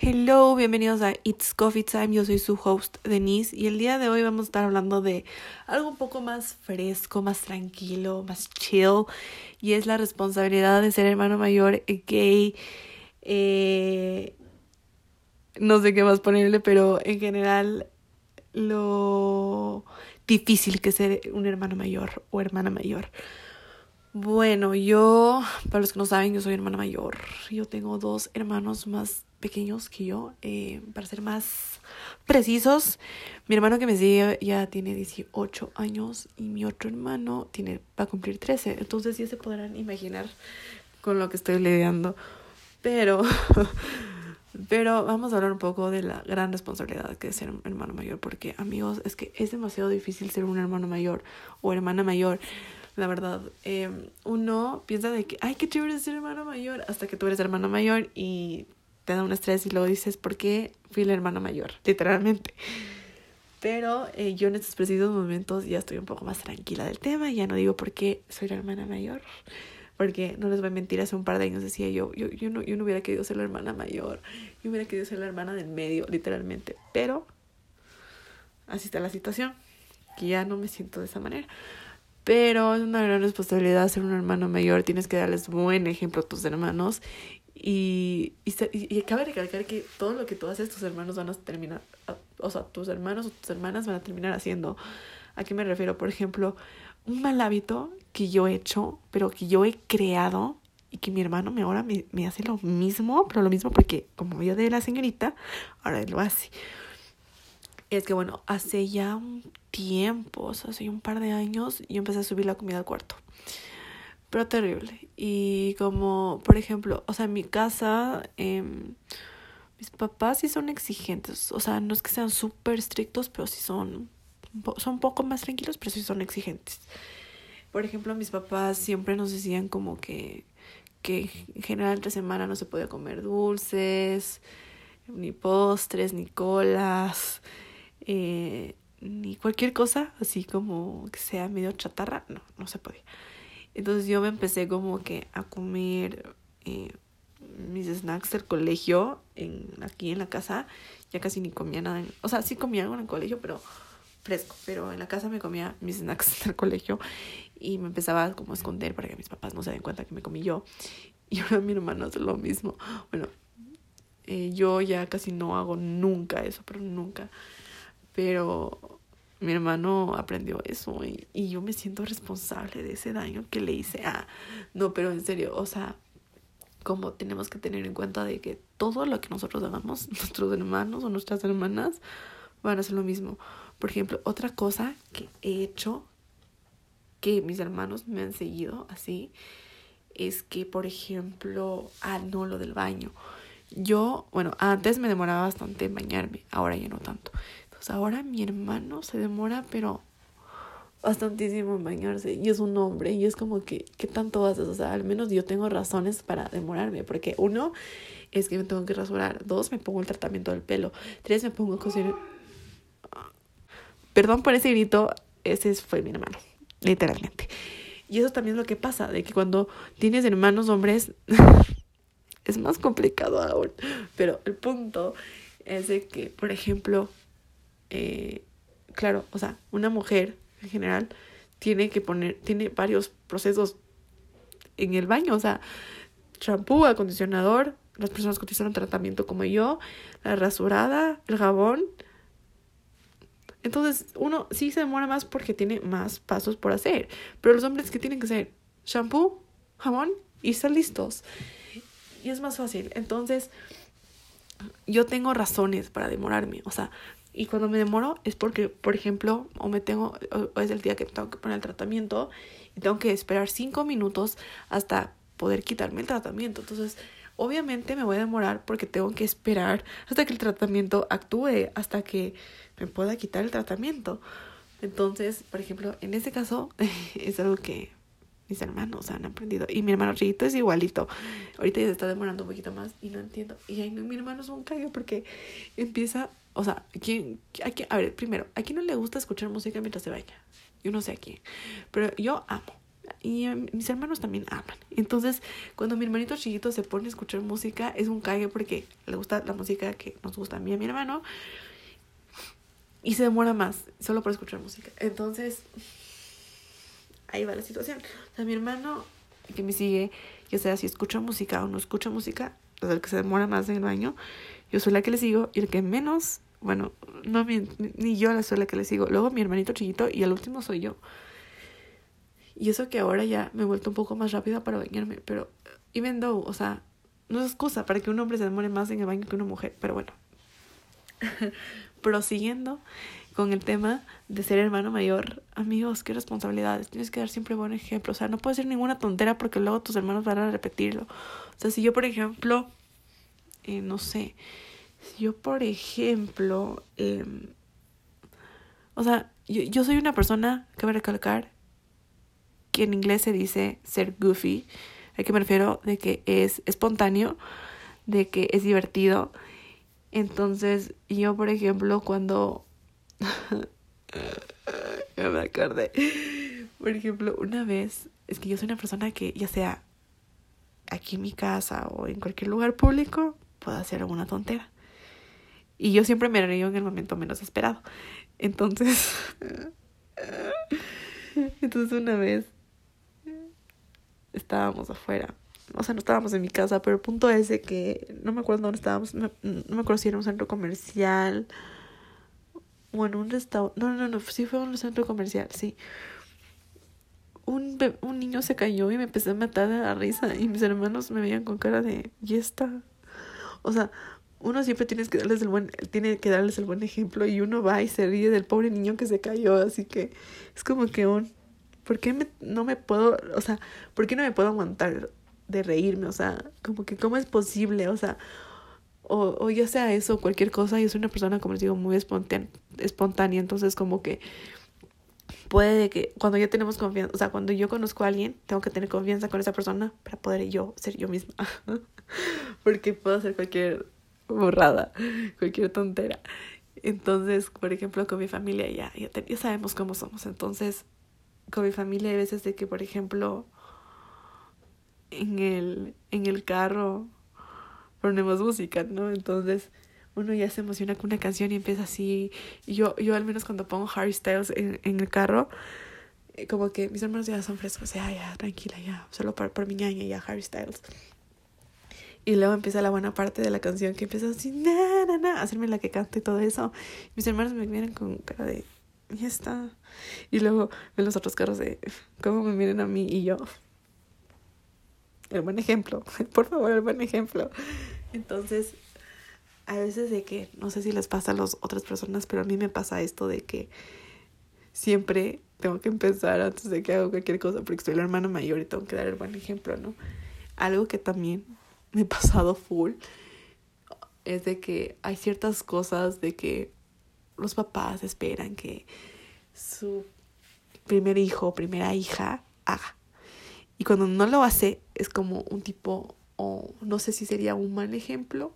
Hello, bienvenidos a It's Coffee Time. Yo soy su host Denise y el día de hoy vamos a estar hablando de algo un poco más fresco, más tranquilo, más chill y es la responsabilidad de ser hermano mayor gay. Eh, no sé qué más ponerle, pero en general lo difícil que es ser un hermano mayor o hermana mayor. Bueno, yo, para los que no saben, yo soy hermana mayor. Yo tengo dos hermanos más pequeños que yo, eh, para ser más precisos. Mi hermano que me sigue ya tiene 18 años y mi otro hermano tiene va a cumplir 13. Entonces ya se podrán imaginar con lo que estoy lidiando. Pero, pero vamos a hablar un poco de la gran responsabilidad que es ser un hermano mayor. Porque amigos, es que es demasiado difícil ser un hermano mayor o hermana mayor. La verdad, eh, uno piensa de que, ay, qué chévere ser hermano mayor, hasta que tú eres hermano mayor y te da un estrés y luego dices, ¿por qué fui la hermana mayor? Literalmente. Pero eh, yo en estos precisos momentos ya estoy un poco más tranquila del tema, ya no digo por qué soy la hermana mayor, porque no les voy a mentir, hace un par de años decía yo, yo, yo, no, yo no hubiera querido ser la hermana mayor, yo hubiera querido ser la hermana del medio, literalmente, pero así está la situación, que ya no me siento de esa manera. Pero es una gran responsabilidad ser un hermano mayor, tienes que darles buen ejemplo a tus hermanos y, y, y, cabe recalcar que todo lo que tú haces, tus hermanos van a terminar, o sea, tus hermanos o tus hermanas van a terminar haciendo. ¿A qué me refiero? Por ejemplo, un mal hábito que yo he hecho, pero que yo he creado y que mi hermano me ahora me, me hace lo mismo, pero lo mismo porque como yo de la señorita, ahora él lo hace. Es que bueno, hace ya un tiempo, o sea, hace un par de años, yo empecé a subir la comida al cuarto pero terrible. Y como, por ejemplo, o sea, en mi casa, eh, mis papás sí son exigentes. O sea, no es que sean súper estrictos, pero sí son, son un poco más tranquilos, pero sí son exigentes. Por ejemplo, mis papás siempre nos decían como que, que en general entre semana no se podía comer dulces, ni postres, ni colas, eh, ni cualquier cosa así como que sea medio chatarra. No, no se podía. Entonces yo me empecé como que a comer eh, mis snacks del colegio en, aquí en la casa. Ya casi ni comía nada. o sea, sí comía algo en el colegio, pero fresco. Pero en la casa me comía mis snacks del colegio y me empezaba como a esconder para que mis papás no se den cuenta que me comí yo. Y ahora mi hermano hace lo mismo. Bueno, eh, yo ya casi no hago nunca eso, pero nunca. Pero mi hermano aprendió eso y, y, yo me siento responsable de ese daño que le hice. Ah, no, pero en serio, o sea, como tenemos que tener en cuenta de que todo lo que nosotros hagamos, nuestros hermanos o nuestras hermanas van a hacer lo mismo. Por ejemplo, otra cosa que he hecho, que mis hermanos me han seguido así, es que, por ejemplo, ah, no, lo del baño. Yo, bueno, antes me demoraba bastante en bañarme, ahora ya no tanto. Pues ahora mi hermano se demora, pero bastantísimo en bañarse. Y es un hombre. Y es como que, ¿qué tanto haces? O sea, al menos yo tengo razones para demorarme. Porque uno es que me tengo que rasurar. Dos, me pongo el tratamiento del pelo. Tres, me pongo a coser. Perdón por ese grito. Ese fue mi hermano. Literalmente. Y eso también es lo que pasa. De que cuando tienes hermanos hombres. es más complicado aún. Pero el punto es de que, por ejemplo, eh, claro, o sea, una mujer en general tiene que poner, tiene varios procesos en el baño, o sea, champú, acondicionador, las personas que utilizan tratamiento como yo, la rasurada, el jabón. Entonces, uno sí se demora más porque tiene más pasos por hacer. Pero los hombres que tienen que hacer shampoo, jabón y están listos. Y es más fácil. Entonces, yo tengo razones para demorarme. O sea, y cuando me demoro es porque, por ejemplo, o me tengo, o es el día que tengo que poner el tratamiento y tengo que esperar cinco minutos hasta poder quitarme el tratamiento. Entonces, obviamente me voy a demorar porque tengo que esperar hasta que el tratamiento actúe, hasta que me pueda quitar el tratamiento. Entonces, por ejemplo, en ese caso es algo que mis hermanos han aprendido. Y mi hermano chiquito es igualito. Ahorita ya se está demorando un poquito más y no entiendo. Y ahí mi hermano es un callo porque empieza o sea, ¿quién, a, ver, primero, ¿a quién no le gusta escuchar música mientras se baña? Yo no sé a quién. Pero yo amo. y em, mis hermanos también aman. Entonces, cuando mi hermanito chiquito se pone a escuchar música, es un cague porque le gusta la música que nos gusta a mí y a mi hermano. Y se demora más, solo por escuchar música. Entonces, ahí va la situación. O sea, mi hermano que me sigue, ya sea si escucha música o no escucha música, el que se demora más en el baño. Yo soy la que le sigo y el que menos, bueno, no ni yo soy la que le sigo. Luego mi hermanito chiquito y el último soy yo. Y eso que ahora ya me he vuelto un poco más rápida para bañarme, pero even though, o sea, no es excusa para que un hombre se demore más en el baño que una mujer, pero bueno. Prosiguiendo con el tema de ser hermano mayor, amigos, qué responsabilidades. Tienes que dar siempre buen ejemplo. O sea, no puede ser ninguna tontera porque luego tus hermanos van a repetirlo. O sea, si yo, por ejemplo, eh, no sé, yo, por ejemplo, eh, o sea, yo, yo soy una persona, cabe recalcar, que en inglés se dice ser goofy. ¿A qué me refiero? De que es espontáneo, de que es divertido. Entonces, yo, por ejemplo, cuando... ya me acordé. Por ejemplo, una vez, es que yo soy una persona que, ya sea aquí en mi casa o en cualquier lugar público, puedo hacer alguna tontera. Y yo siempre me río en el momento menos esperado. Entonces, entonces una vez estábamos afuera. O sea, no estábamos en mi casa, pero el punto es de que no me acuerdo dónde estábamos. No, me acuerdo si era un centro comercial o en un restaurante. No, no, no, sí fue un centro comercial, sí. Un, un niño se cayó y me empecé a matar de la risa. Y mis hermanos me veían con cara de, ¿y está? O sea, uno siempre tienes que darles el buen, tiene que darles el buen ejemplo y uno va y se ríe del pobre niño que se cayó, así que es como que un ¿por qué me, no me puedo, o sea, por qué no me puedo aguantar de reírme? O sea, como que cómo es posible, o sea, o, o ya sea eso, cualquier cosa, yo soy una persona, como les digo, muy espontánea, espontánea entonces como que puede que cuando ya tenemos confianza, o sea, cuando yo conozco a alguien, tengo que tener confianza con esa persona para poder yo ser yo misma. Porque puedo hacer cualquier borrada, cualquier tontera. Entonces, por ejemplo, con mi familia ya, ya, ya sabemos cómo somos. Entonces, con mi familia hay veces de que, por ejemplo, en el, en el carro ponemos música, ¿no? Entonces uno ya se emociona con una canción y empieza así. Y yo, yo al menos cuando pongo Harry Styles en, en el carro, eh, como que mis hermanos ya son frescos, ya, ya, tranquila, ya, solo por, por mi ñaña, ya, Harry Styles. Y luego empieza la buena parte de la canción que empieza así, na, na, na, hacerme la que cante y todo eso. Mis hermanos me miran con cara de, ya está. Y luego ven los otros carros de cómo me miren a mí y yo. El buen ejemplo, por favor, el buen ejemplo. Entonces, a veces de que, no sé si les pasa a las otras personas, pero a mí me pasa esto de que siempre tengo que empezar antes de que hago cualquier cosa, porque soy la hermana mayor y tengo que dar el buen ejemplo, ¿no? Algo que también me he pasado full es de que hay ciertas cosas de que los papás esperan que su primer hijo o primera hija haga. Y cuando no lo hace, es como un tipo, o no sé si sería un mal ejemplo,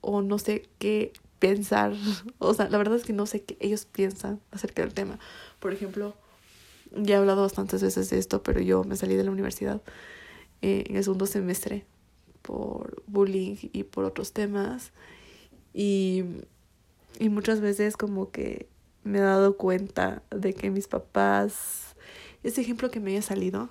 o no sé qué pensar. O sea, la verdad es que no sé qué ellos piensan acerca del tema. Por ejemplo, ya he hablado bastantes veces de esto, pero yo me salí de la universidad eh, en el segundo semestre por bullying y por otros temas. Y y muchas veces como que me he dado cuenta de que mis papás, ese ejemplo que me haya salido,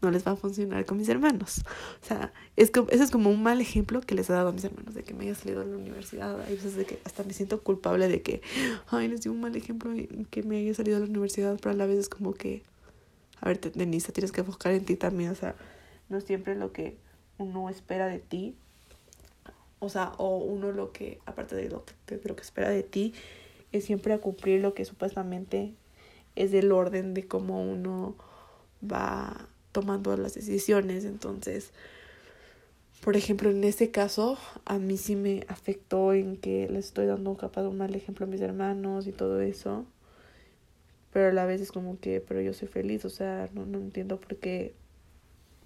no les va a funcionar con mis hermanos. O sea, es como, ese es como un mal ejemplo que les he dado a mis hermanos, de que me haya salido en la universidad. Hay veces de que hasta me siento culpable de que, ay, les di un mal ejemplo que me haya salido a la universidad, pero a la vez es como que, a ver, Denise, tienes que enfocar en ti también. O sea, no siempre lo que uno espera de ti o sea, o uno lo que, aparte de lo que, que espera de ti, es siempre a cumplir lo que supuestamente es del orden de cómo uno va tomando las decisiones. Entonces, por ejemplo, en este caso, a mí sí me afectó en que les estoy dando capaz un mal ejemplo a mis hermanos y todo eso. Pero a la vez es como que, pero yo soy feliz, o sea, no, no entiendo por qué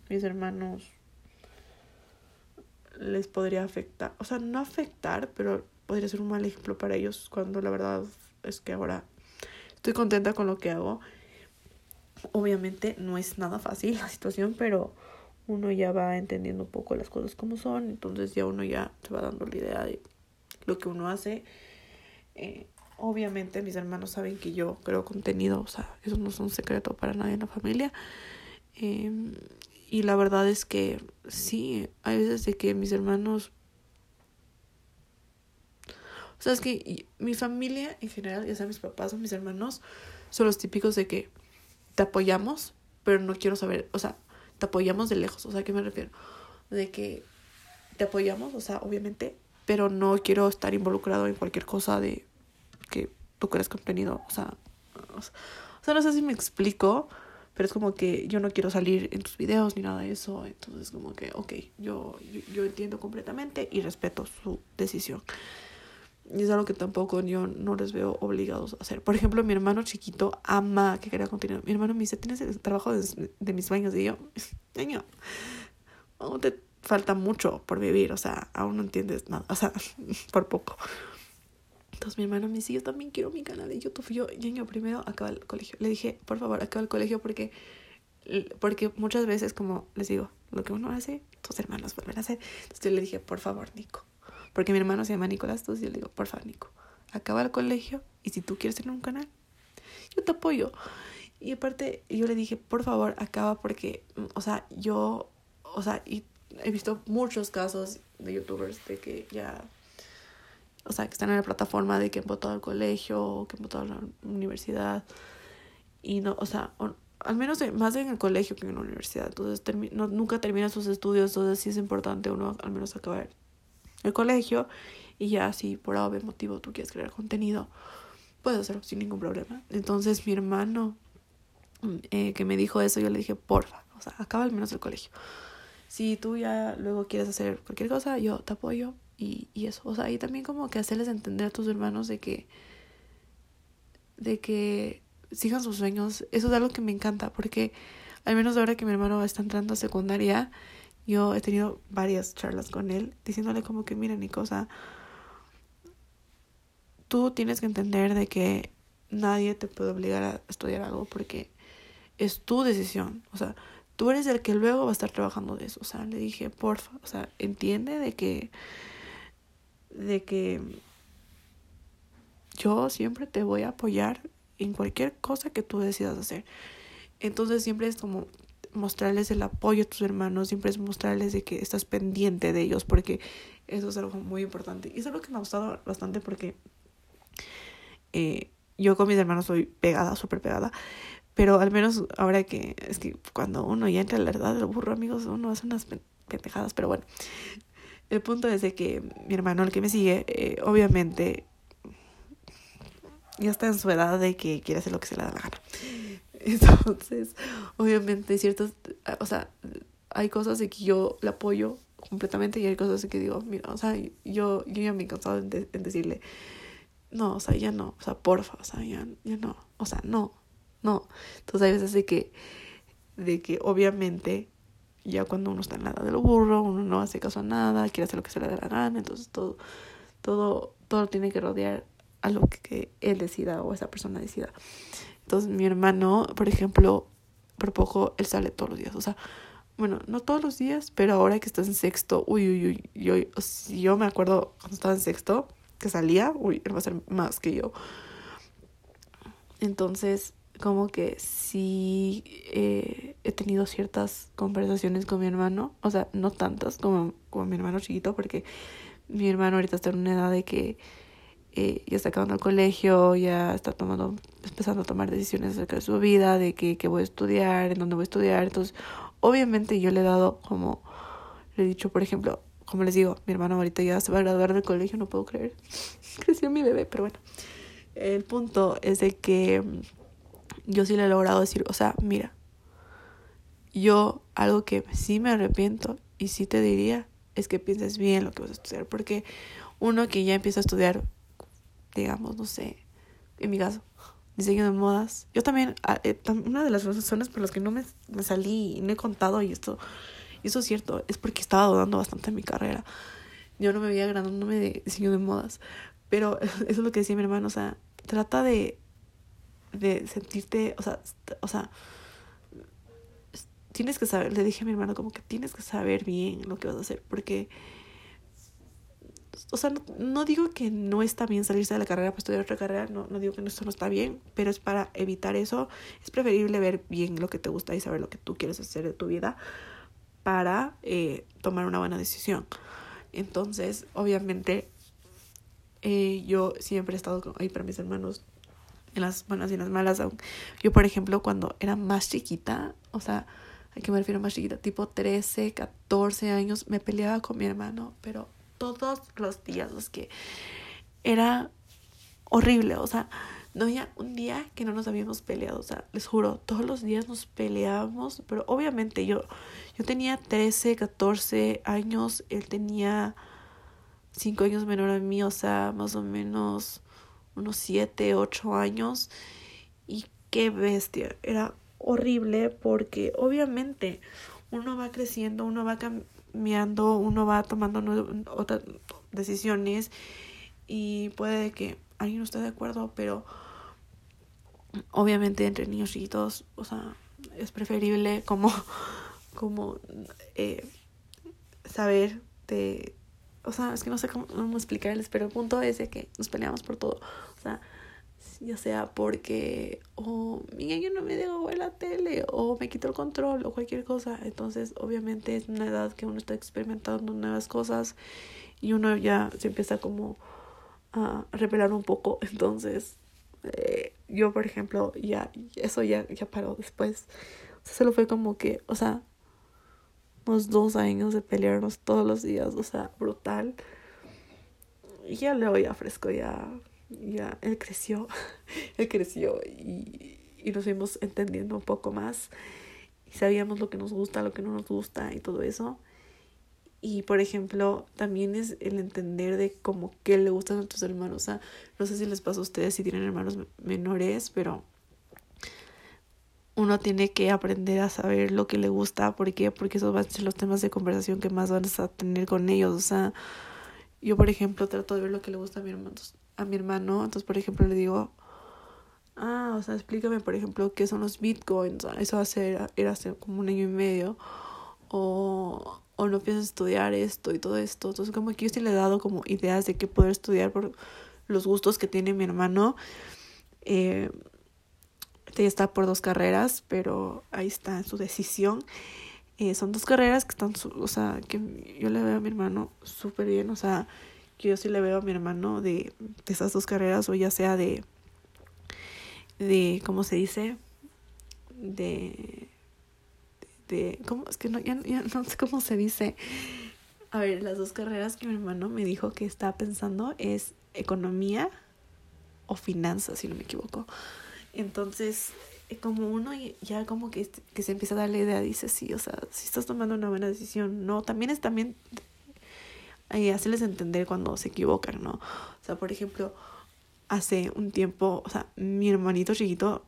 mis hermanos les podría afectar, o sea, no afectar, pero podría ser un mal ejemplo para ellos cuando la verdad es que ahora estoy contenta con lo que hago. Obviamente no es nada fácil la situación, pero uno ya va entendiendo un poco las cosas como son, entonces ya uno ya se va dando la idea de lo que uno hace. Eh, obviamente mis hermanos saben que yo creo contenido, o sea, eso no es un secreto para nadie en la familia. Em, y la verdad es que sí, hay veces de que mis hermanos... O sea, es que mi familia en general, ya sea mis papás o mis hermanos, son los típicos de que te apoyamos, pero no quiero saber, o sea, te apoyamos de lejos, o sea, ¿a qué me refiero? De que te apoyamos, o sea, obviamente, pero no quiero estar involucrado en cualquier cosa de que tú crees contenido, o sea, o sea, no sé si me explico, pero es como que yo no quiero salir en tus videos ni nada de eso, entonces como que, ok, yo, yo, entiendo completamente y respeto su decisión. Y es algo que tampoco yo no les veo obligados a hacer. Por ejemplo, mi hermano chiquito ama que quería continuar. Mi hermano me dice, ¿tienes el trabajo de, de mis sueños? Y yo, niño, aún te falta mucho por vivir, o sea, aún no entiendes nada, o sea, por poco. Entonces mi hermano me dice, yo también quiero mi canal de YouTube. Yo, niño, primero acaba el colegio. Le dije, por favor, acaba el colegio porque, porque muchas veces, como les digo, lo que uno hace, tus hermanos vuelven a hacer. Entonces yo le dije, por favor, Nico, porque mi hermano se llama Nicolás, entonces yo le digo, por favor, Nico, acaba el colegio y si tú quieres tener un canal, yo te apoyo. Y aparte, yo le dije, por favor, acaba porque, o sea, yo, o sea, y he visto muchos casos de youtubers de que ya, o sea, que están en la plataforma de que han votado al colegio o que han votado a la universidad. Y no, o sea, al menos más en el colegio que en la universidad. Entonces, no, nunca termina sus estudios, entonces sí es importante uno al menos acabar el colegio y ya si por algún motivo tú quieres crear contenido, puedes hacerlo sin ningún problema. Entonces mi hermano eh, que me dijo eso, yo le dije, porfa, o sea, acaba al menos el colegio. Si tú ya luego quieres hacer cualquier cosa, yo te apoyo y, y eso. O sea, y también como que hacerles entender a tus hermanos de que, de que sigan sus sueños. Eso es algo que me encanta porque al menos ahora que mi hermano está entrando a secundaria, yo he tenido varias charlas con él diciéndole como que, mira, Nico, o sea, tú tienes que entender de que nadie te puede obligar a estudiar algo porque es tu decisión. O sea, tú eres el que luego va a estar trabajando de eso. O sea, le dije, porfa, o sea, entiende de que, de que yo siempre te voy a apoyar en cualquier cosa que tú decidas hacer. Entonces siempre es como mostrarles el apoyo a tus hermanos, siempre es mostrarles de que estás pendiente de ellos, porque eso es algo muy importante. Y es algo que me ha gustado bastante porque eh, yo con mis hermanos soy pegada, súper pegada. Pero al menos ahora que es que cuando uno ya entra en la edad del burro, amigos, uno hace unas pendejadas. Pero bueno, el punto es de que mi hermano, el que me sigue, eh, obviamente ya está en su edad de que quiere hacer lo que se le da la gana. Entonces, obviamente, ciertas, o sea, hay cosas de que yo le apoyo completamente y hay cosas de que digo, mira, o sea, yo, yo ya me he cansado en, decirle, no, o sea, ya no, o sea, porfa, o sea, ya, ya no, o sea, no, no. Entonces hay veces de que, de que obviamente ya cuando uno está en la edad del burro, uno no hace caso a nada, quiere hacer lo que se le dé la gana, entonces todo, todo, todo tiene que rodear a lo que él decida o esa persona decida. Entonces mi hermano, por ejemplo, por poco él sale todos los días. O sea, bueno, no todos los días, pero ahora que estás en sexto, uy, uy, uy, yo, yo me acuerdo cuando estaba en sexto que salía, uy, él va a ser más que yo. Entonces, como que sí eh, he tenido ciertas conversaciones con mi hermano, o sea, no tantas como, como mi hermano chiquito, porque mi hermano ahorita está en una edad de que eh, ya está acabando el colegio, ya está tomando, empezando a tomar decisiones acerca de su vida, de qué, qué voy a estudiar, en dónde voy a estudiar. Entonces, obviamente yo le he dado como, le he dicho, por ejemplo, como les digo, mi hermano ahorita ya se va a graduar del colegio, no puedo creer. Creció mi bebé, pero bueno. El punto es de que yo sí le he logrado decir, o sea, mira, yo algo que sí me arrepiento y sí te diría es que pienses bien lo que vas a estudiar, porque uno que ya empieza a estudiar digamos, no sé, en mi caso, diseño de modas. Yo también, ah, eh, una de las razones por las que no me, me salí y no he contado, y esto, eso es cierto, es porque estaba dudando bastante en mi carrera. Yo no me veía graduándome de diseño de modas. Pero eso es lo que decía mi hermano, o sea, trata de, de sentirte, o sea, o sea, tienes que saber, le dije a mi hermano como que tienes que saber bien lo que vas a hacer, porque, o sea, no, digo que no está bien salirse de la carrera para estudiar otra carrera, no, no digo que no está bien, pero es para evitar eso, es preferible ver bien lo que te gusta y saber lo que tú quieres hacer de tu vida para eh, tomar una buena decisión. Entonces, obviamente, eh, yo siempre he estado ahí para mis hermanos en las buenas y en las malas. Yo, por ejemplo, cuando era más chiquita, o sea, ¿a qué me refiero más chiquita? Tipo 13, 14 años, me peleaba con mi hermano, pero todos los días, los que era horrible, o sea, no había un día que no nos habíamos peleado, o sea, les juro, todos los días nos peleábamos, pero obviamente yo, yo tenía 13, 14 años, él tenía 5 años menor a mí, o sea, más o menos unos 7, 8 años, y qué bestia, era horrible porque obviamente uno va creciendo, uno va cambiando, uno va tomando otras decisiones y puede que alguien no esté de acuerdo, pero obviamente entre niños chiquitos, o sea, es preferible como, como eh, saber de, o sea, es que no sé cómo, cómo explicarles, pero el punto es de que nos peleamos por todo, o sea, ya sea porque o mi niño no me dejó ver la tele o me quitó el control o cualquier cosa. Entonces, obviamente es una edad que uno está experimentando nuevas cosas y uno ya se empieza como a revelar un poco. Entonces, eh, yo, por ejemplo, ya eso ya, ya paró después. O sea, solo fue como que, o sea, unos dos años de pelearnos todos los días, o sea, brutal. Y ya luego ya fresco, ya ya él creció, él creció y, y nos fuimos entendiendo un poco más y sabíamos lo que nos gusta, lo que no nos gusta y todo eso. Y por ejemplo, también es el entender de cómo qué le gustan a nuestros hermanos. O sea, no sé si les pasa a ustedes si tienen hermanos menores, pero uno tiene que aprender a saber lo que le gusta. ¿Por qué? Porque esos van a ser los temas de conversación que más van a tener con ellos. O sea, yo por ejemplo trato de ver lo que le gusta a mi hermano a mi hermano, entonces por ejemplo le digo, ah, o sea, explícame por ejemplo qué son los bitcoins, eso hace, era hace como un año y medio, o, o no piensas estudiar esto y todo esto, entonces como que yo sí le he dado como ideas de qué poder estudiar por los gustos que tiene mi hermano, eh, ya está por dos carreras, pero ahí está su decisión. Eh, son dos carreras que están, o sea, que yo le veo a mi hermano súper bien, o sea, que yo sí le veo a mi hermano de, de esas dos carreras, o ya sea de, de, ¿cómo se dice? De, de, ¿cómo? Es que no, ya, no sé cómo se dice. A ver, las dos carreras que mi hermano me dijo que está pensando es economía o finanzas, si no me equivoco. Entonces, eh, como uno ya como que, que se empieza a dar la idea, dice, sí, o sea, si estás tomando una buena decisión, no, también es también y hacerles entender cuando se equivocan, ¿no? O sea, por ejemplo, hace un tiempo, o sea, mi hermanito chiquito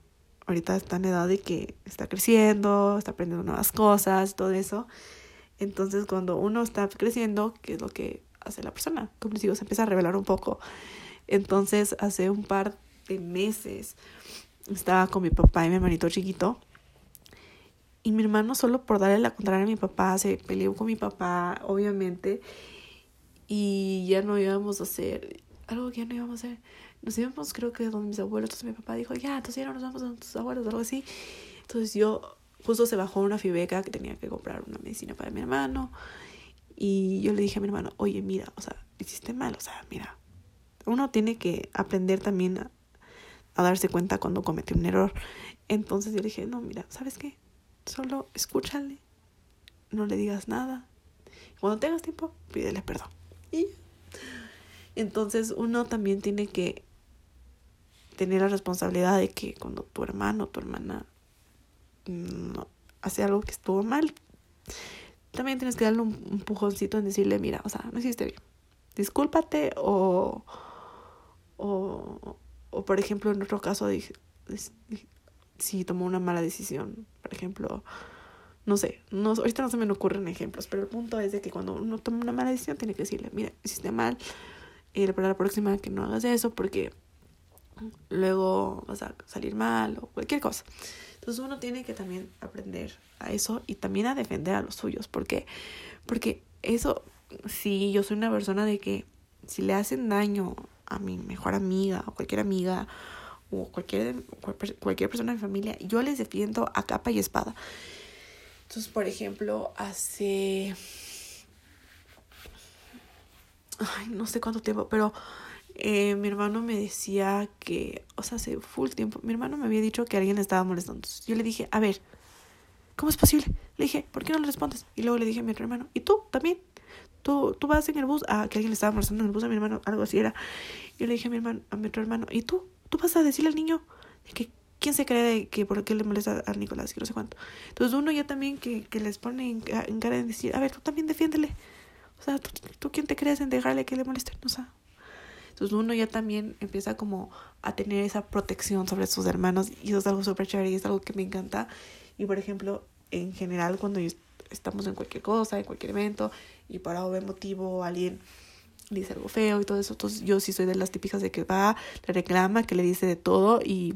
ahorita está en edad de que está creciendo, está aprendiendo nuevas cosas, todo eso. Entonces, cuando uno está creciendo, ¿qué es lo que hace la persona? Como les digo, se empieza a revelar un poco. Entonces, hace un par de meses estaba con mi papá y mi hermanito chiquito. Y mi hermano, solo por darle la contraria a mi papá, se peleó con mi papá, obviamente y ya no íbamos a hacer algo que ya no íbamos a hacer. Nos íbamos, creo que donde mis abuelos. Entonces mi papá dijo, ya, entonces ya no nos vamos a tus abuelos, algo así. Entonces yo, justo se bajó una fibeca que tenía que comprar una medicina para mi hermano. Y yo le dije a mi hermano, oye, mira, o sea, hiciste mal, o sea, mira. Uno tiene que aprender también a, a darse cuenta cuando comete un error. Entonces yo le dije, no, mira, ¿sabes qué? Solo escúchale, no le digas nada. Cuando tengas tiempo, pídele perdón. Y entonces uno también tiene que tener la responsabilidad de que cuando tu hermano o tu hermana mm, hace algo que estuvo mal, también tienes que darle un, empujoncito en decirle, mira, o sea, no hiciste bien, discúlpate o, o, o por ejemplo, en otro caso, si tomó una mala decisión, por ejemplo, no sé, no, ahorita no se me ocurren ejemplos, pero el punto es de que cuando uno toma una mala decisión tiene que decirle, mira, hiciste mal, y para la próxima que no hagas eso porque luego vas a salir mal o cualquier cosa. Entonces uno tiene que también aprender a eso y también a defender a los suyos. ¿Por qué? Porque eso, si yo soy una persona de que si le hacen daño a mi mejor amiga o cualquier amiga o cualquier, cualquier persona de mi familia, yo les defiendo a capa y espada. Entonces, por ejemplo, hace... Ay, no sé cuánto tiempo, pero eh, mi hermano me decía que, o sea, hace full tiempo, mi hermano me había dicho que alguien estaba molestando. Entonces, yo le dije, a ver, ¿cómo es posible? Le dije, ¿por qué no le respondes? Y luego le dije a mi otro hermano, ¿y tú también? Tú, tú vas en el bus, ah, que alguien le estaba molestando en el bus a mi hermano, algo así era. Yo le dije a mi hermano, a mi otro hermano, ¿y tú? ¿Tú vas a decirle al niño que quién se cree de que por qué le molesta a Nicolás, que no sé cuánto? Entonces uno ya también que, que les pone en, en, cara de decir, a ver, tú también defiéndele. O sea, ¿tú, ¿tú quién te crees en dejarle que le moleste? O sea, entonces uno ya también empieza como a tener esa protección sobre sus hermanos y eso es algo súper chévere y es algo que me encanta. Y por ejemplo, en general cuando estamos en cualquier cosa, en cualquier evento y por algún motivo alguien dice algo feo y todo eso, entonces yo sí soy de las típicas de que va, le reclama, que le dice de todo y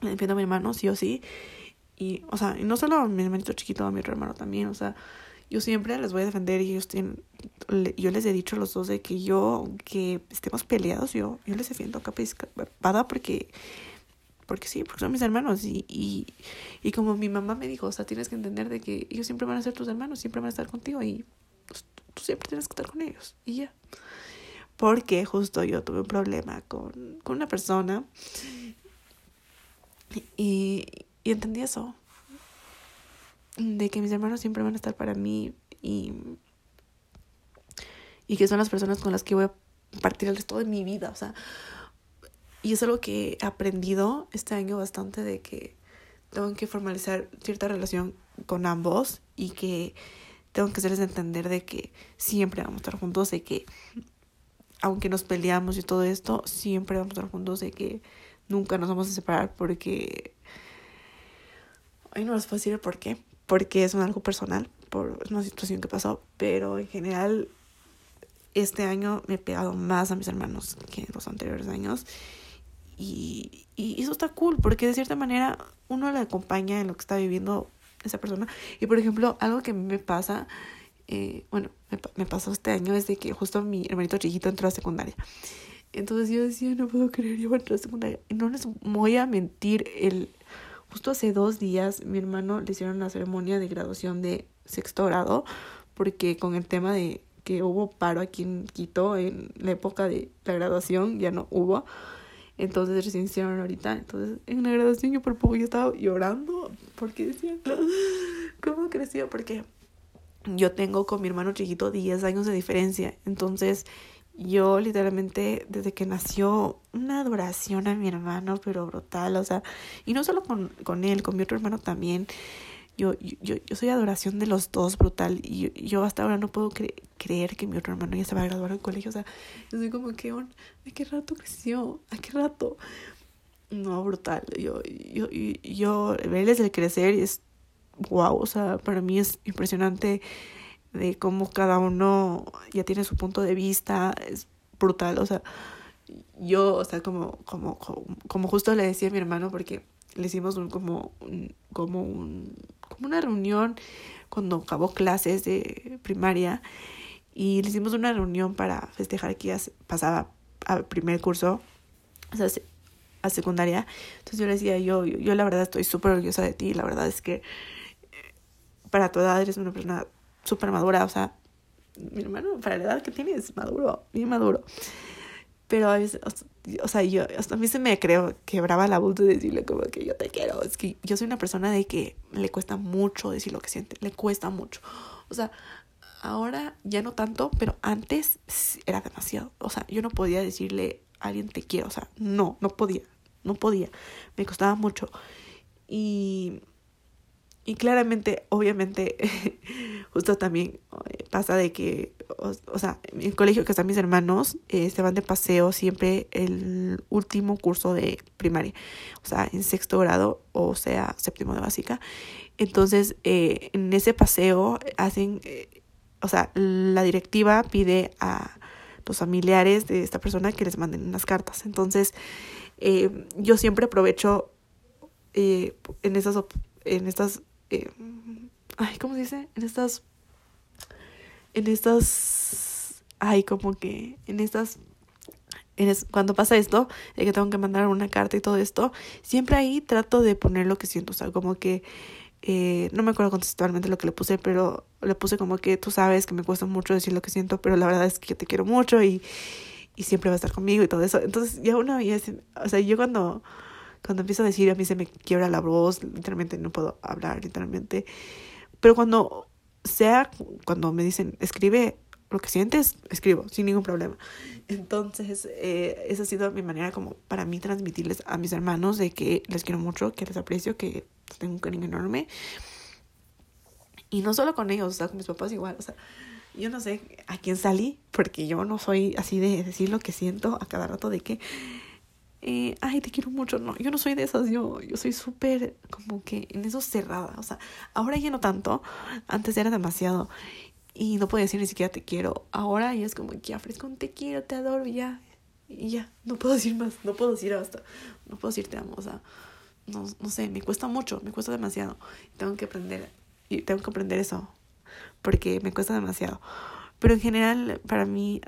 le defiendo a mi hermano sí o sí. Y, o sea, y no solo a mi hermanito chiquito, a mi otro hermano también, o sea, yo siempre les voy a defender y ellos tienen, yo les he dicho a los dos de que yo, que estemos peleados, yo, yo les defiendo capa y porque porque sí, porque son mis hermanos y, y, y como mi mamá me dijo, o sea, tienes que entender de que ellos siempre van a ser tus hermanos, siempre van a estar contigo y pues, tú siempre tienes que estar con ellos y ya. Porque justo yo tuve un problema con, con una persona y, y entendí eso, de que mis hermanos siempre van a estar para mí y, y que son las personas con las que voy a partir el resto de mi vida, o sea, y es algo que he aprendido este año bastante de que tengo que formalizar cierta relación con ambos y que tengo que hacerles entender de que siempre vamos a estar juntos, de que aunque nos peleamos y todo esto, siempre vamos a estar juntos, de que nunca nos vamos a separar porque... Ay, no les puedo decir por qué, porque es algo personal, por una situación que pasó, pero en general este año me he pegado más a mis hermanos que en los anteriores años y, eso está cool, porque de cierta manera uno le acompaña en lo que está viviendo esa persona. Y por ejemplo, algo que me pasa, eh, bueno, me, pasó este año es de que justo mi hermanito chiquito entró a secundaria. Entonces yo decía, no puedo creer, yo voy a entrar a secundaria. Y no les voy a mentir, el, justo hace dos días mi hermano le hicieron la ceremonia de graduación de sexto grado, porque con el tema de que hubo paro aquí en Quito en la época de la graduación, ya no hubo. Entonces recién hicieron ahorita. Entonces en la graduación yo por poco yo estaba llorando porque decía, ¿cómo creció? Porque yo tengo con mi hermano chiquito 10 años de diferencia. Entonces yo literalmente desde que nació una adoración a mi hermano, pero brutal. O sea, y no solo con, con él, con mi otro hermano también. Yo, yo, yo soy adoración de los dos brutal y yo, yo hasta ahora no puedo creer que mi otro hermano ya se va a graduar del colegio. O sea, yo soy como que, ¿a qué rato creció? ¿A qué rato? No, brutal. Yo, yo, yo, verles el crecer es wow. O sea, para mí es impresionante de cómo cada uno ya tiene su punto de vista. Es brutal. O sea, yo, o sea, como, como, como, como justo le decía a mi hermano, porque le hicimos un, como, un, como un una reunión cuando acabó clases de primaria y le hicimos una reunión para festejar que ya pasaba al primer curso, o sea, a secundaria. Entonces yo le decía, yo, yo, la verdad estoy súper orgullosa de ti, la verdad es que eh, para tu edad eres una persona súper madura, o sea, mi hermano, para la edad que tienes, maduro, bien maduro. Pero a veces, o sea, yo, hasta a mí se me creo, quebraba la voz de decirle como que yo te quiero. Es que yo soy una persona de que le cuesta mucho decir lo que siente, le cuesta mucho. O sea, ahora ya no tanto, pero antes era demasiado. O sea, yo no podía decirle a alguien te quiero, o sea, no, no podía, no podía. Me costaba mucho. Y y claramente, obviamente, justo también eh, pasa de que, o, sea, en el colegio que están mis hermanos, eh, se van de paseo siempre el último curso de primaria, o sea, en sexto grado, o sea, séptimo de básica. Entonces, eh, en ese paseo hacen, o sea, la directiva pide a los familiares de esta persona que les manden unas cartas. Entonces, yo siempre aprovecho eh, en estas, en estas, ay, ¿cómo se dice? En estas, en estas, ay, como que, en estas cuando pasa esto, de que tengo que mandar una carta y todo esto, siempre ahí trato de poner lo que siento, o sea, como que, eh, no me acuerdo contextualmente lo que le puse, pero le puse como que tú sabes que me cuesta mucho decir lo que siento, pero la verdad es que te quiero mucho y, y siempre va a estar conmigo y todo eso. Entonces ya uno ya o sea, yo cuando, cuando empiezo a decir, a mí se me quiebra la voz, literalmente no puedo hablar, literalmente. Pero cuando sea, cuando me dicen, escribe lo que sientes, escribo sin ningún problema. Entonces, eh, esa ha sido mi manera como para mí transmitirles a mis hermanos de que les quiero mucho, que les aprecio, que tengo un cariño enorme. Y no solo con ellos, o sea, con mis papás igual, o sea, yo no sé a quién salí, porque yo no soy así de decir lo que siento a cada rato de que, eh, ay, te quiero mucho, no, yo no soy de esas, yo, yo soy súper como que en eso cerrada, o sea, ahora ya no tanto, antes era demasiado, y no puedo decir ni siquiera te quiero. Ahora ya es como que ofrezco un te quiero, te adoro, y ya. Y ya, no puedo decir más, no puedo decir hasta, no puedo decir te amo, o sea, no, no sé, me cuesta mucho, me cuesta demasiado. Tengo que aprender, y tengo que aprender eso, porque me cuesta demasiado. Pero en general, para mí,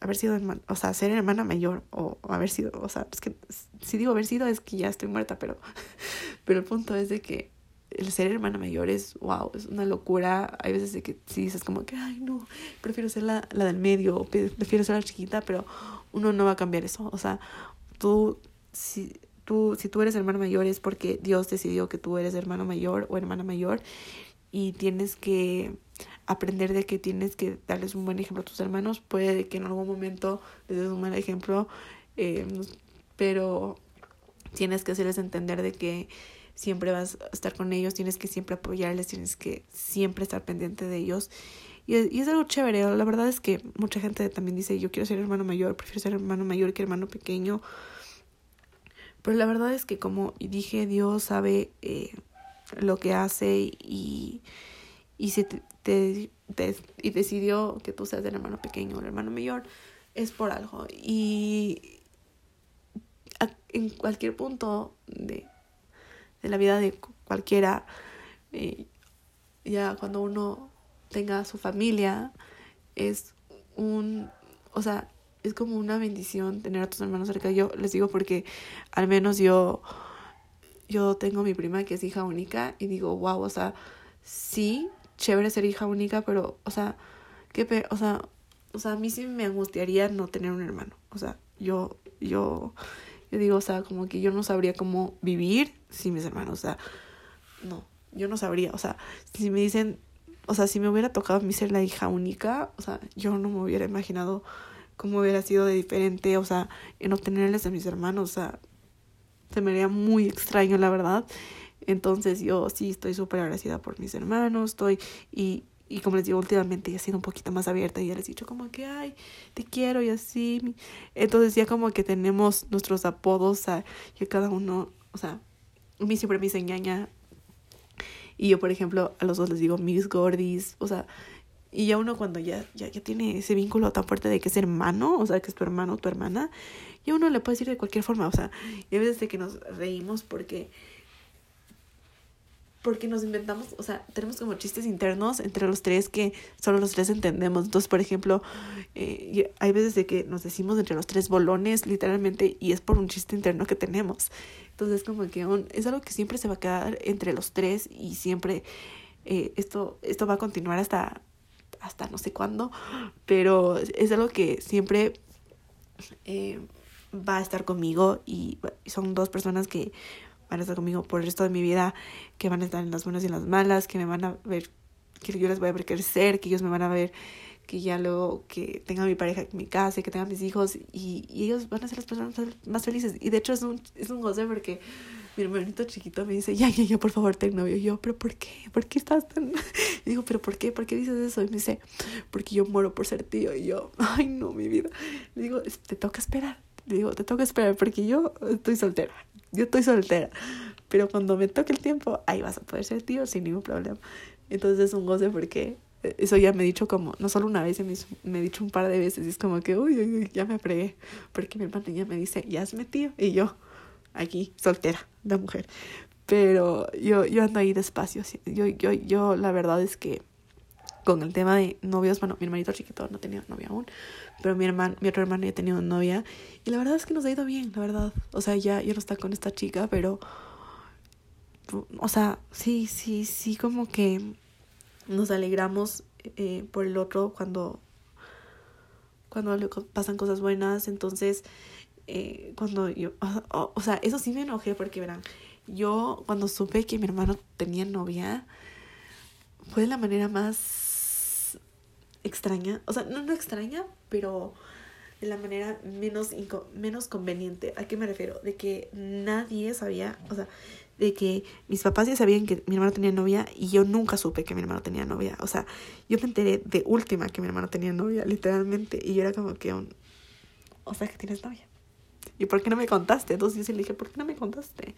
haber sido, o sea, ser hermana mayor, o haber sido, o sea, es que si digo haber sido es que ya estoy muerta, pero, pero el punto es de que el ser hermana mayor es, wow, es una locura. Hay veces de que si dices como que, ay, no, prefiero ser la, la del medio, o prefiero ser la chiquita, pero uno no va a cambiar eso. O sea, tú, si tú, si tú eres hermana mayor es porque Dios decidió que tú eres hermano mayor o hermana mayor y tienes que aprender de que tienes que darles un buen ejemplo a tus hermanos. Puede que en algún momento les des un mal ejemplo, eh, pero tienes que hacerles entender de que siempre vas a estar con ellos, tienes que siempre apoyarles, tienes que siempre estar pendiente de ellos. Y es, y es algo chévere, la verdad es que mucha gente también dice, yo quiero ser hermano mayor, prefiero ser hermano mayor que hermano pequeño. Pero la verdad es que como dije, Dios sabe eh, lo que hace y, y te, y decidió que tú seas el hermano pequeño o el hermano mayor, es por algo. Y en cualquier punto de de la vida de cualquiera, eh, ya cuando uno tenga su familia, es un, o sea, es como una bendición tener a tus hermanos cerca. Yo les digo porque al menos yo, yo tengo mi prima que es hija única y digo, wow, o sea, sí, chévere ser hija única, pero, o sea, qué, o sea, o sea, a mí sí me angustiaría no tener un hermano. O sea, yo, yo, yo digo, o sea, como que yo no sabría cómo vivir sin mis hermanos, o sea, no, yo no sabría, o sea, si me dicen, o sea, si me hubiera tocado a mí ser la hija única, o sea, yo no me hubiera imaginado cómo hubiera sido de diferente, o sea, en obtenerles a mis hermanos, o sea, se me haría muy extraño, la verdad. Entonces yo sí estoy súper agradecida por mis hermanos, estoy y, y como les digo, últimamente he sido un poquito más abierta y ya les he dicho como que, ay, te quiero y así. Entonces ya como que tenemos nuestros apodos, o que cada uno, o sea, a mí siempre me dice ñaña. Y yo, por ejemplo, a los dos les digo mis gordis, o sea, y ya uno cuando ya, ya, ya tiene ese vínculo tan fuerte de que es hermano, o sea, que es tu hermano o tu hermana, ya uno le puede decir de cualquier forma, o sea, y a veces de que nos reímos porque porque nos inventamos, o sea, tenemos como chistes internos entre los tres que solo los tres entendemos. Entonces, por ejemplo, eh, hay veces de que nos decimos entre los tres bolones, literalmente, y es por un chiste interno que tenemos. Entonces, como que es algo que siempre se va a quedar entre los tres y siempre eh, esto, esto va a continuar hasta, hasta no sé cuándo, pero es algo que siempre eh, va a estar conmigo y son dos personas que van a estar conmigo por el resto de mi vida, que van a estar en las buenas y en las malas, que me van a ver, que yo les voy a ver crecer, que ellos me van a ver que ya luego que tenga mi pareja en mi casa, que tenga mis hijos y, y, ellos van a ser las personas más felices. Y de hecho es un, es un goce porque mi hermanito chiquito me dice, ya, ya, ya, por favor, ten novio. Y yo, pero ¿por qué? ¿Por qué estás tan...? Y digo, pero ¿por qué? ¿Por qué dices eso? Y me dice, porque yo muero por ser tío. Y yo, ay, no, mi vida. Le digo, te toca esperar. Le digo, te toca esperar porque yo estoy soltera yo estoy soltera. Pero cuando me toque el tiempo, ahí vas a poder ser tío sin ningún problema. Entonces es un goce porque eso ya me he dicho como, no solo una vez, me, me he dicho un par de veces. Y es como que, uy, uy, ya me fregué. Porque mi hermano ya me dice, ya es tío. Y yo, aquí soltera, la mujer. Pero yo, yo ando ahí despacio. Yo, yo, yo la verdad es que con el tema de novios, bueno, mi hermanito chiquito no tenía novia aún, pero mi hermano, mi otro hermano ya tenía una novia y la verdad es que nos ha ido bien, la verdad. O sea, ya, ya no está con esta chica, pero, o sea, sí, sí, sí, como que nos alegramos eh, por el otro cuando, cuando le pasan cosas buenas, entonces, eh, cuando yo, o, o sea, eso sí me enojé porque verán, yo cuando supe que mi hermano tenía novia, fue de la manera más extraña, o sea, no, no extraña, pero de la manera menos, menos conveniente. ¿A qué me refiero? De que nadie sabía, o sea, de que mis papás ya sabían que mi hermano tenía novia y yo nunca supe que mi hermano tenía novia. O sea, yo me enteré de última que mi hermano tenía novia, literalmente, y yo era como que un... O sea, que tienes novia. ¿Y por qué no me contaste? Entonces yo le dije, ¿por qué no me contaste?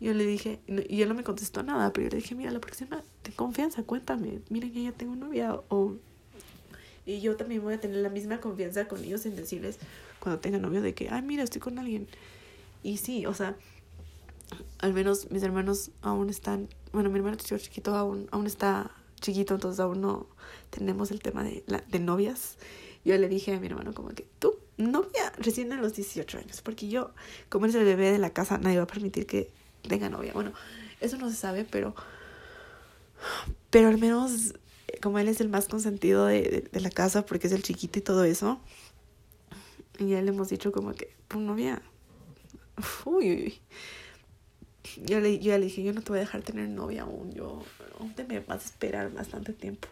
yo le dije, y él no me contestó nada, pero yo le dije, mira, la próxima, ten confianza, cuéntame, miren que ya tengo novia, o... Y yo también voy a tener la misma confianza con ellos en decirles cuando tenga novio de que, ay, mira, estoy con alguien. Y sí, o sea, al menos mis hermanos aún están, bueno, mi hermano chiquito aún, aún está chiquito, entonces aún no tenemos el tema de, la, de novias. Yo le dije a mi hermano como que, tú, novia recién a los 18 años, porque yo, como eres el bebé de la casa, nadie va a permitir que tenga novia. Bueno, eso no se sabe, pero. Pero al menos, como él es el más consentido de, de, la casa, porque es el chiquito y todo eso. Y ya le hemos dicho como que, pues novia. Uy, uy. Yo le, yo le dije, yo no te voy a dejar tener novia aún. Yo, aún te me vas a esperar bastante tiempo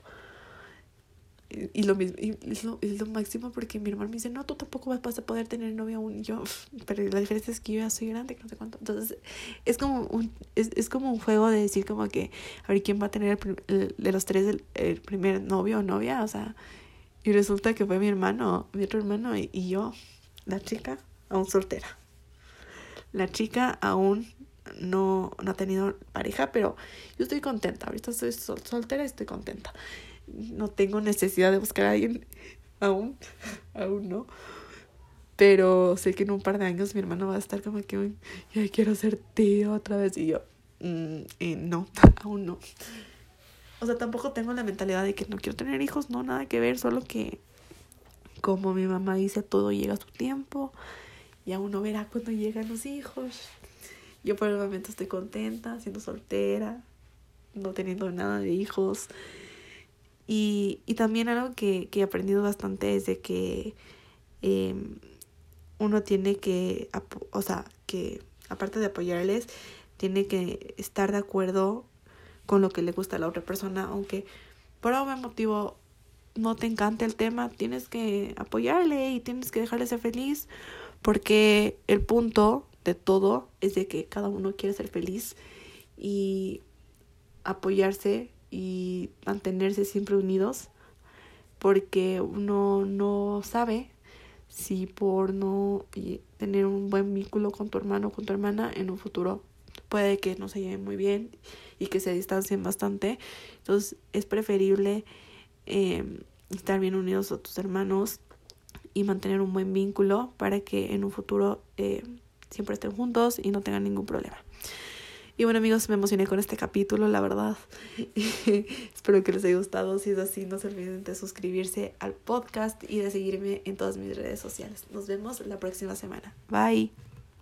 y lo mismo, y es lo, es lo máximo porque mi hermano me dice, no, tú tampoco vas a poder tener novia aún. Y yo, pero la diferencia es que yo ya soy grande, no sé cuánto. Entonces, es como un, es, es como un juego de decir como que, a ver, ¿quién va a tener el, de los tres el, el, primer novio o novia? O sea, y resulta que fue mi hermano, mi otro hermano y, yo, la chica, aún soltera. La chica aún no, no ha tenido pareja, pero yo estoy contenta. Ahorita estoy sol, soltera y estoy contenta no tengo necesidad de buscar a alguien aún, aún no. Pero sé que en un par de años mi hermano va a estar como que, ya quiero ser tío otra vez. Y yo, mm, eh, no, aún no. O sea, tampoco tengo la mentalidad de que no quiero tener hijos, no, nada que ver, solo que como mi mamá dice, todo llega a su tiempo y aún no verá cuando llegan los hijos. Yo por el momento estoy contenta, siendo soltera, no teniendo nada de hijos. Y, y también algo que, que, he aprendido bastante es de que eh, uno tiene que, o sea, que aparte de apoyarles, tiene que estar de acuerdo con lo que le gusta a la otra persona, aunque por algún motivo no te encante el tema, tienes que apoyarle y tienes que dejarle ser feliz, porque el punto de todo es de que cada uno quiere ser feliz y apoyarse y mantenerse siempre unidos porque uno no sabe si por no tener un buen vínculo con tu hermano o con tu hermana en un futuro puede que no se lleven muy bien y que se distancien bastante. Entonces es preferible eh, estar bien unidos a tus hermanos y mantener un buen vínculo para que en un futuro eh, siempre estén juntos y no tengan ningún problema. Y bueno amigos, me emocioné con este capítulo, la verdad. Espero que les haya gustado. Si es así, no se olviden de suscribirse al podcast y de seguirme en todas mis redes sociales. Nos vemos la próxima semana. Bye.